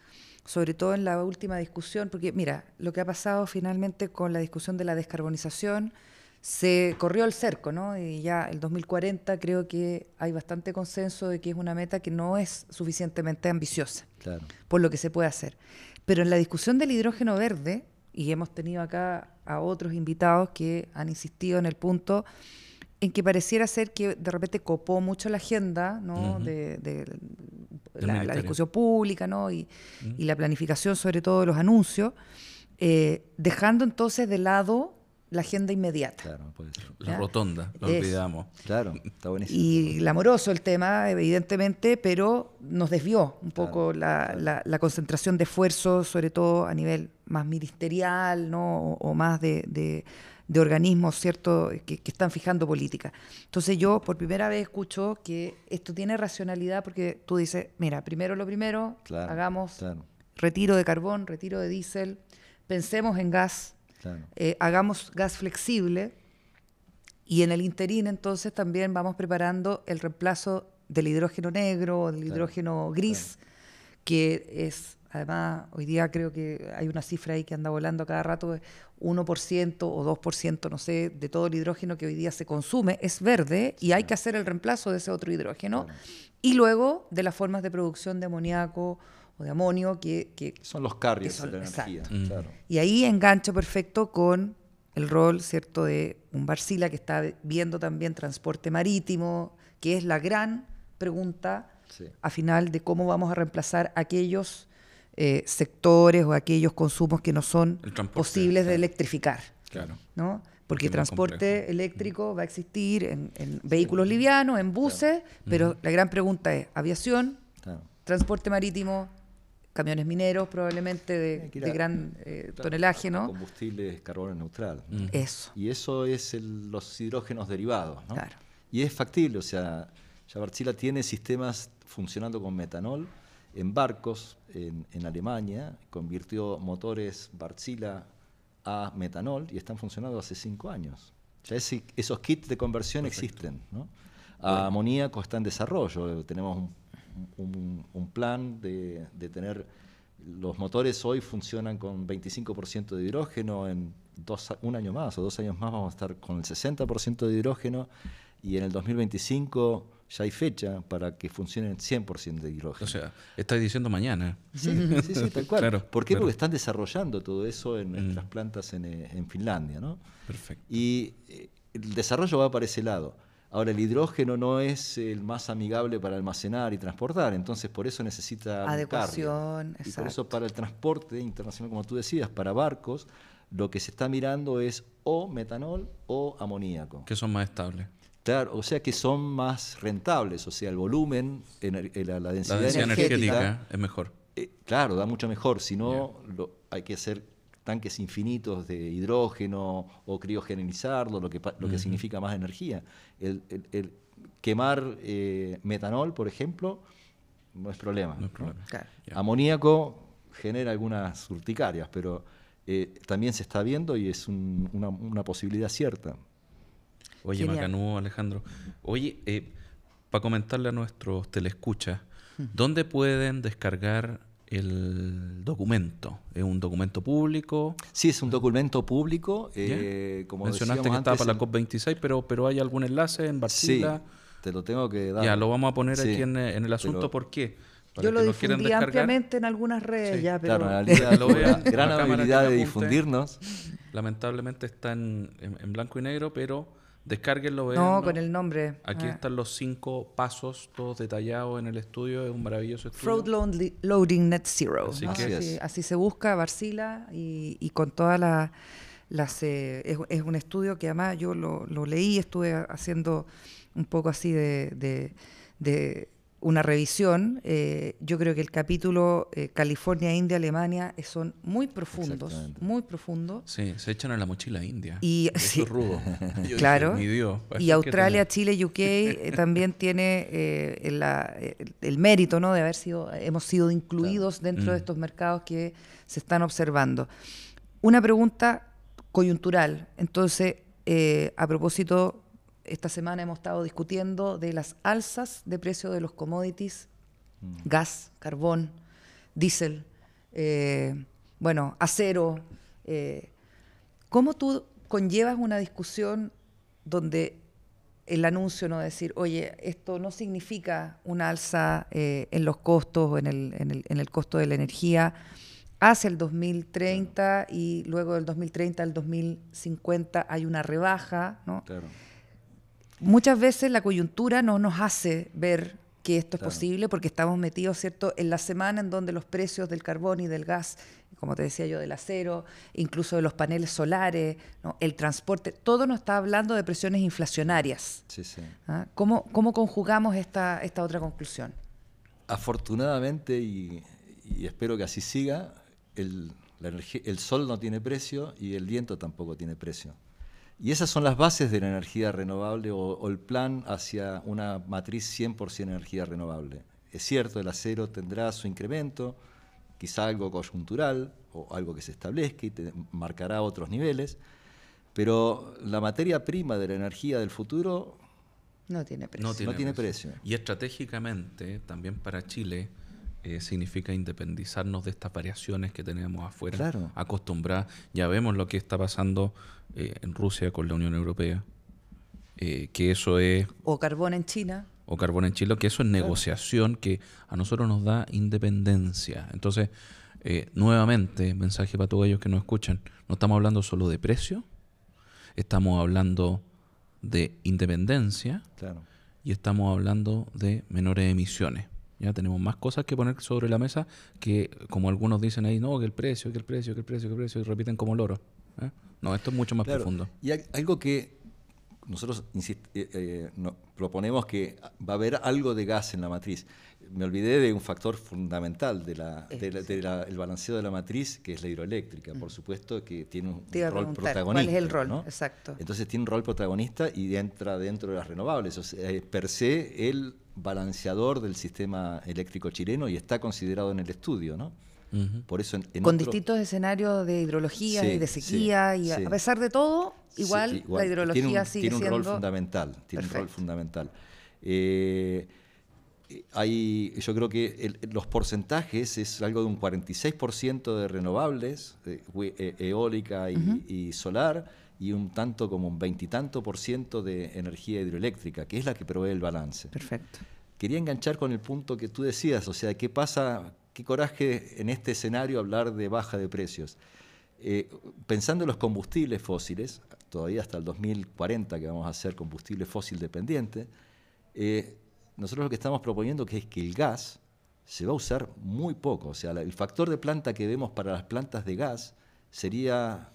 sobre todo en la última discusión, porque mira, lo que ha pasado finalmente con la discusión de la descarbonización, se corrió el cerco, ¿no? Y ya el 2040 creo que hay bastante consenso de que es una meta que no es suficientemente ambiciosa
Claro.
por lo que se puede hacer. Pero en la discusión del hidrógeno verde, y hemos tenido acá a otros invitados que han insistido en el punto en que pareciera ser que de repente copó mucho la agenda ¿no? De, de la, discusión pública ¿no? y, y la planificación, sobre todo de los anuncios, eh, dejando entonces de lado la agenda inmediata.
Claro, puede ser.
La
¿Ya?
rotonda, lo olvidamos.
Claro, está buenísimo.
Y glamoroso el tema, evidentemente, pero nos desvió un
Claro,
poco la,
claro.
la- la concentración de esfuerzos, sobre todo a nivel más ministerial, ¿no? O, o más de, de- de organismos, ¿cierto?, que, que están fijando política. Entonces yo por primera vez escucho que esto tiene racionalidad porque tú dices, mira, primero lo primero,
Claro,
hagamos
claro,
retiro de carbón, retiro de diésel, pensemos en gas,
claro.
eh, hagamos gas flexible y en el interín entonces también vamos preparando el reemplazo del hidrógeno negro o del
Claro,
hidrógeno gris, que es, además, hoy día creo que hay una cifra ahí que anda volando cada rato, 1% o 2%, no sé, de todo el hidrógeno que hoy día se consume es verde y hay que hacer el reemplazo de ese otro hidrógeno. Y luego de las formas de producción de amoníaco o de amonio que, que
Son los carriers de la
exacto.
energía.
Mm.
Claro.
y ahí engancho perfecto con el rol, ¿cierto?, de un Barcila que está viendo también transporte marítimo, que es la gran pregunta
Sí.
a final de cómo vamos a reemplazar aquellos eh, sectores o aquellos consumos que no son
El
posibles de electrificar,
Claro.
¿no?
Porque muy
transporte
complejo.
eléctrico va a existir en, en vehículos livianos, en buses, pero la gran pregunta es aviación,
Claro.
transporte marítimo, camiones mineros probablemente de,
a-
gran eh,
Claro,
tonelaje, ¿no?
Combustible carbono neutral.
Mm.
Eso,
Y eso es el- los hidrógenos derivados. ¿no?
claro.
Y es factible, o sea, ya Wärtsilä tiene sistemas funcionando con metanol en barcos en, en Alemania, convirtió motores Wärtsilä a metanol y están funcionando hace cinco años. Ya ese- esos kits de conversión existen. ¿no? A amoníaco está en desarrollo, tenemos un, un- un plan de, de tener... Los motores hoy funcionan con 25% de hidrógeno, en dos, un año más o dos años más vamos a estar con el 60% de hidrógeno y en el 2025 ya hay fecha para que funcionen 100% de hidrógeno.
O sea, estáis diciendo mañana.
Sí, sí, sí, tal cual.
Claro,
¿Por qué?
claro.
Porque están desarrollando todo eso en nuestras
Mm.
plantas en, eh, en Finlandia, ¿no?
Perfecto.
Y eh, el desarrollo va para ese lado. Ahora, el hidrógeno no es el más amigable para almacenar y transportar, entonces por eso necesita un
Adecuación,
carrier. Y por
exacto.
eso para el transporte internacional, como tú decías, para barcos, lo que se está mirando es o metanol o amoníaco.
Que son más estables.
Claro, o sea que son más rentables, o sea, el volumen, la, la
La
densidad
densidad
energética.
energética es mejor.
eh, claro, da mucho mejor. Si no, lo- hay que hacer tanques infinitos de hidrógeno o criogenizarlo, lo que, lo que significa más energía. El, el- el quemar eh, metanol, por ejemplo, no es problema.
No es
¿no?
problema.
Claro.
Ya.
Amoníaco genera algunas urticarias, pero eh, también se está viendo y es una, posibilidad cierta.
Oye, Macanú, Alejandro. Oye, eh, para comentarle a nuestros telescuchas. ¿dónde pueden descargar el documento? ¿Es un documento público?
Sí, es un documento público.
Eh, como Mencionaste que estaba para la COP26, pero, pero ¿hay algún enlace en Barcelona?
Sí, te lo tengo que dar.
Ya, lo vamos a poner aquí en, el asunto. ¿Por qué?
Yo lo difundí ampliamente en algunas redes ya, pero...
Claro, gran habilidad de difundirnos.
Lamentablemente está en, blanco y negro, pero descárguenlo.
No, con el nombre.
Aquí ah. están los cinco pasos, todos detallados en el estudio. Es un maravilloso estudio.
Fraud Loading Net Zero. Así, se busca, Barcila, y, con todas las... Eh, es, un estudio que además yo lo, leí, estuve haciendo un poco así de una revisión. Eh, yo creo que el capítulo eh, California, India, Alemania eh, son muy profundos, muy profundos.
Sí, se echan a la mochila india.
Y,
sí, rudo.
claro. y Australia, Chile, UK también tiene el, mérito ¿no? de haber sido, hemos sido incluidos dentro de mm. estos mercados que se están observando. Una pregunta coyuntural. Entonces, a propósito esta semana hemos estado discutiendo de las alzas de precio de los commodities, mm. gas, carbón, diésel, eh, bueno, acero. Eh, ¿Cómo tú conllevas una discusión donde el anuncio no decir, oye, esto no significa una alza eh, en los costos o en el, en, el, en el, costo de la energía hacia el 2030 y luego del 2030 al 2050 hay una rebaja, ¿no? Claro muchas veces la coyuntura no nos hace ver que esto es posible porque estamos metidos, ¿cierto?, en la semana en donde los precios del carbón y del gas, como te decía yo, del acero, incluso de los paneles solares, el transporte, todo nos está hablando de presiones inflacionarias. Sí, sí. ¿Ah? ¿Cómo, conjugamos esta, esta otra conclusión?
Afortunadamente, y, espero que así siga, el, el sol no tiene precio y el viento tampoco tiene precio. Y esas son las bases de la energía renovable o, el plan hacia una matriz 100% energía renovable. Es cierto, el acero tendrá su incremento, quizá algo coyuntural o algo que se establezca y marcará otros niveles, pero la materia prima de la energía del futuro
no tiene precio.
No tiene, precio.
Y estratégicamente, también para Chile, eh, significa independizarnos de estas variaciones que tenemos afuera, claro. acostumbrar. Ya vemos lo que está pasando eh, en Rusia con la Unión Europea, eh, que eso es...
O carbón en China.
O carbón en Chile, que eso es negociación que a nosotros nos da independencia. Entonces, eh, nuevamente, mensaje para todos ellos que nos escuchan, no estamos hablando solo de precio, estamos hablando de independencia y estamos hablando de menores emisiones. Ya tenemos más cosas que poner sobre la mesa que, como algunos dicen ahí, no, que el precio, que el precio, que el precio, que el precio, y repiten como loro. No, esto es mucho más profundo.
Y algo que nosotros eh, eh, proponemos que va a haber algo de gas en la matriz. Me olvidé de un factor fundamental del de balanceo de la matriz, que es la hidroeléctrica. Por supuesto que tiene un, rol protagonista. ¿Cuál
es el rol? Exacto.
Entonces tiene un rol protagonista y entra dentro de las renovables. O sea, per se, el balanceador del sistema eléctrico chileno y está considerado en el estudio, ¿no?
Por eso Con distintos escenarios de hidrología y de sequía, y a pesar de todo, igual, la hidrología sigue
tiene un rol fundamental. Tiene un rol fundamental. Eh, hay, yo creo que los porcentajes es algo de un 46% de renovables, e, eólica y, solar, y un tanto como un veintitanto por ciento de energía hidroeléctrica, que es la que provee el balance.
Perfecto.
Quería enganchar con el punto que tú decías, o sea, ¿qué pasa qué coraje en este escenario hablar de baja de precios. Eh, pensando en los combustibles fósiles, todavía hasta el 2040 que vamos a hacer combustible fósil dependiente, eh, nosotros lo que estamos proponiendo que es que el gas se va a usar muy poco. O sea, el factor de planta que vemos para las plantas de gas sería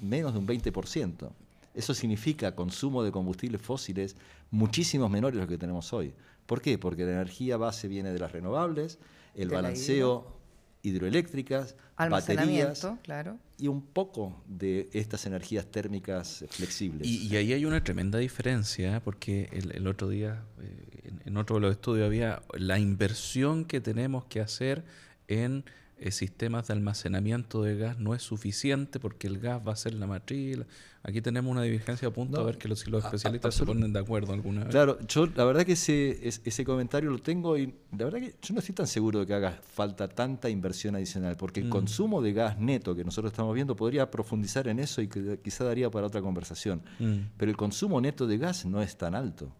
menos de un 20%. Eso significa consumo de combustibles fósiles muchísimos menores de los que tenemos hoy. ¿Por qué? Porque la energía base viene de las renovables, el balanceo hidroeléctricas, baterías
claro.
y un poco de estas energías térmicas flexibles.
Y, ahí hay una tremenda diferencia, porque el, otro día, eh, en, otro de los estudios, había la inversión que tenemos que hacer en sistemas de almacenamiento de gas no es suficiente porque el gas va a ser la matriz. Aquí tenemos una divergencia a punto
No,
a ver que los, si los
a-
especialistas se ponen de acuerdo alguna vez.
Claro, yo la verdad que ese, es- ese comentario lo tengo y la verdad que yo no estoy tan seguro de que haga falta tanta inversión adicional, porque el
Mm.
consumo de gas neto que nosotros estamos viendo podría profundizar en eso y que quizá daría para otra conversación.
Mm.
Pero el consumo neto de gas no es tan alto,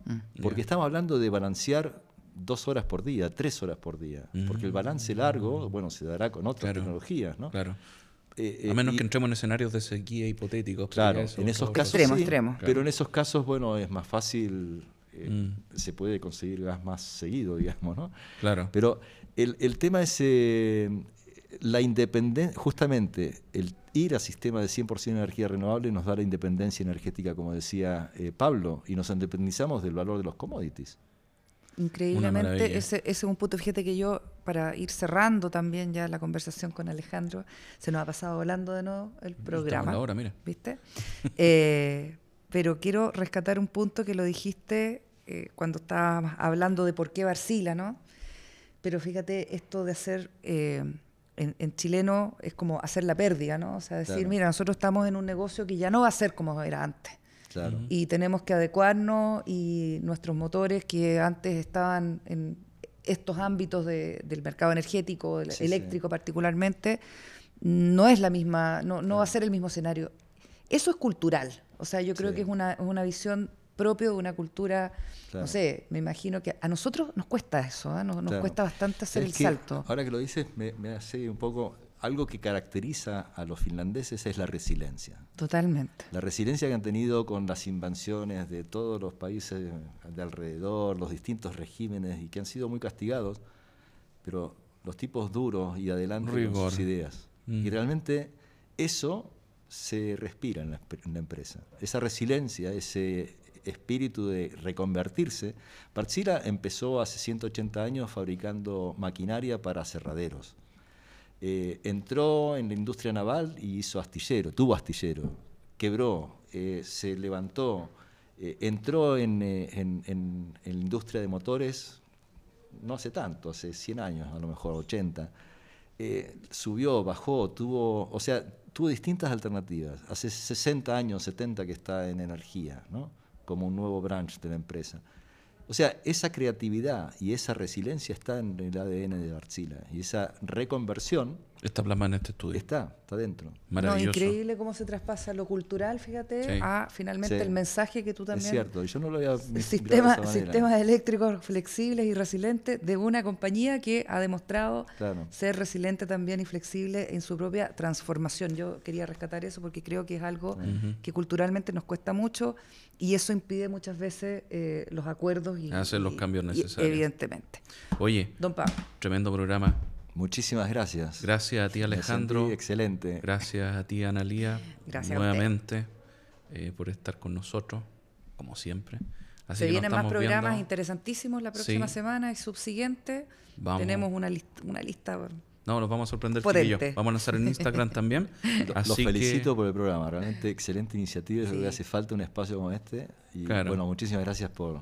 porque
Ya.
estamos hablando de balancear dos horas por día, tres horas por día, porque el balance largo, bueno, se dará con otras
Mm. Claro.
tecnologías, ¿no?
Claro.
Eh,
A
eh,
menos
y-
que entremos en escenarios de sequía hipotéticos.
Claro,
eso
en
es
esos casos
cosa.
Extremo,
sí,
extremo.
pero en esos casos, bueno, es más fácil, eh,
Mm.
se puede conseguir gas más seguido, digamos, ¿no?
Claro.
Pero el, el tema es eh, la independencia, justamente el ir a sistemas de 100% energía renovable nos da la independencia energética, como decía eh, Pablo, y nos independizamos del valor de los commodities.
Increíblemente, ese, ese es un punto, fíjate que yo, para ir cerrando también ya la conversación con Alejandro, se nos ha pasado volando de nuevo el programa.
mira.
¿Viste? Eh, pero quiero rescatar un punto que lo dijiste eh, cuando estábamos hablando de por qué Barcila, ¿no? Pero fíjate, esto de hacer, eh, en, en chileno es como hacer la pérdida, ¿no? O sea, decir,
Claro.
mira, nosotros estamos en un negocio que ya no va a ser como era antes.
Claro.
Y tenemos que adecuarnos y nuestros motores que antes estaban en estos ámbitos de- del mercado energético, el
Sí, sí.
eléctrico particularmente, no es la misma, no, no va a ser el mismo escenario. Eso es cultural, o sea, yo creo
Sí.
que es una, una visión propia de una cultura,
Claro.
no sé, me imagino que a nosotros nos cuesta eso, ¿ah? nos, nos
Claro.
cuesta bastante hacer
Es
el salto.
Ahora que lo dices, me, me hace un poco. Algo que caracteriza a los finlandeses es la resiliencia.
Totalmente.
La resiliencia que han tenido con las invasiones de todos los países de alrededor, los distintos regímenes y que han sido muy castigados, pero los tipos duros y adelante con sus ideas.
Mm.
Y realmente eso se respira en la, en la empresa. Esa resiliencia, ese espíritu de reconvertirse. Partsila empezó hace 180 años fabricando maquinaria para aserraderos. Eh, entró en la industria naval y hizo astillero, tuvo astillero, quebró, eh, se levantó, eh, entró en, eh, en- en- en la industria de motores no hace tanto, hace 100 años, a lo mejor 80. Eh, subió, bajó, tuvo, o sea, tuvo distintas alternativas. Hace 60 años, 70 que está en energía, ¿no? como un nuevo branch de la empresa. O sea, esa creatividad y esa resiliencia está en el ADN de Arcila y esa reconversión
Está plasmada en este estudio.
está, está dentro.
No,
Maravilloso.
increíble cómo se traspasa lo cultural, fíjate,
Sí.
a finalmente
Sí.
el mensaje que tú
Es
también
cierto, y yo no lo había de
Sistema, sistemas eléctricos flexibles y resilientes de una compañía que ha demostrado
Claro.
ser resiliente también y flexible en su propia transformación. Yo quería rescatar eso porque creo que es algo que culturalmente nos cuesta mucho y eso impide muchas veces eh, los acuerdos y
Hacer los
y-
cambios
y
necesarios.
evidentemente.
Oye,
Don Pablo,
tremendo programa.
Muchísimas gracias.
Gracias a ti,
Me
Alejandro.
sentí excelente.
Gracias a ti, Analía,
Gracias a
nuevamente eh, por estar con nosotros, como siempre. Así
se
que
vienen más programas
viendo.
interesantísimos la próxima
Sí.
semana y subsiguiente.
Vamos.
Tenemos una, lista una lista
No, nos vamos a sorprender, chiquillos. Vamos a lanzar en Instagram también. Así
Los
que-
felicito por el programa, realmente excelente iniciativa. Yo creo
Sí.
que hace falta un espacio como este. Y
Claro.
bueno, muchísimas gracias por.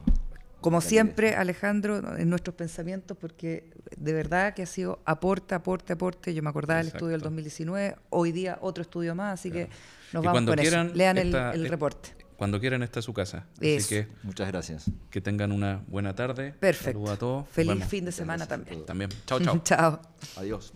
Como siempre, Alejandro, en nuestros pensamientos, porque de verdad que ha sido aporte, aporte, aporte. Yo me acordaba del estudio del 2019, hoy día otro estudio más, así que nos
Y
vamos
cuando
con
quieran,
eso. Lean el,
esta-
el reporte.
Cuando quieran, está su casa.
Eso.
Así que
Muchas gracias.
que tengan una buena tarde.
Perfecto.
Saludos a todos.
Feliz fin de semana también.
También. Chao, chao.
Chao.
Adiós.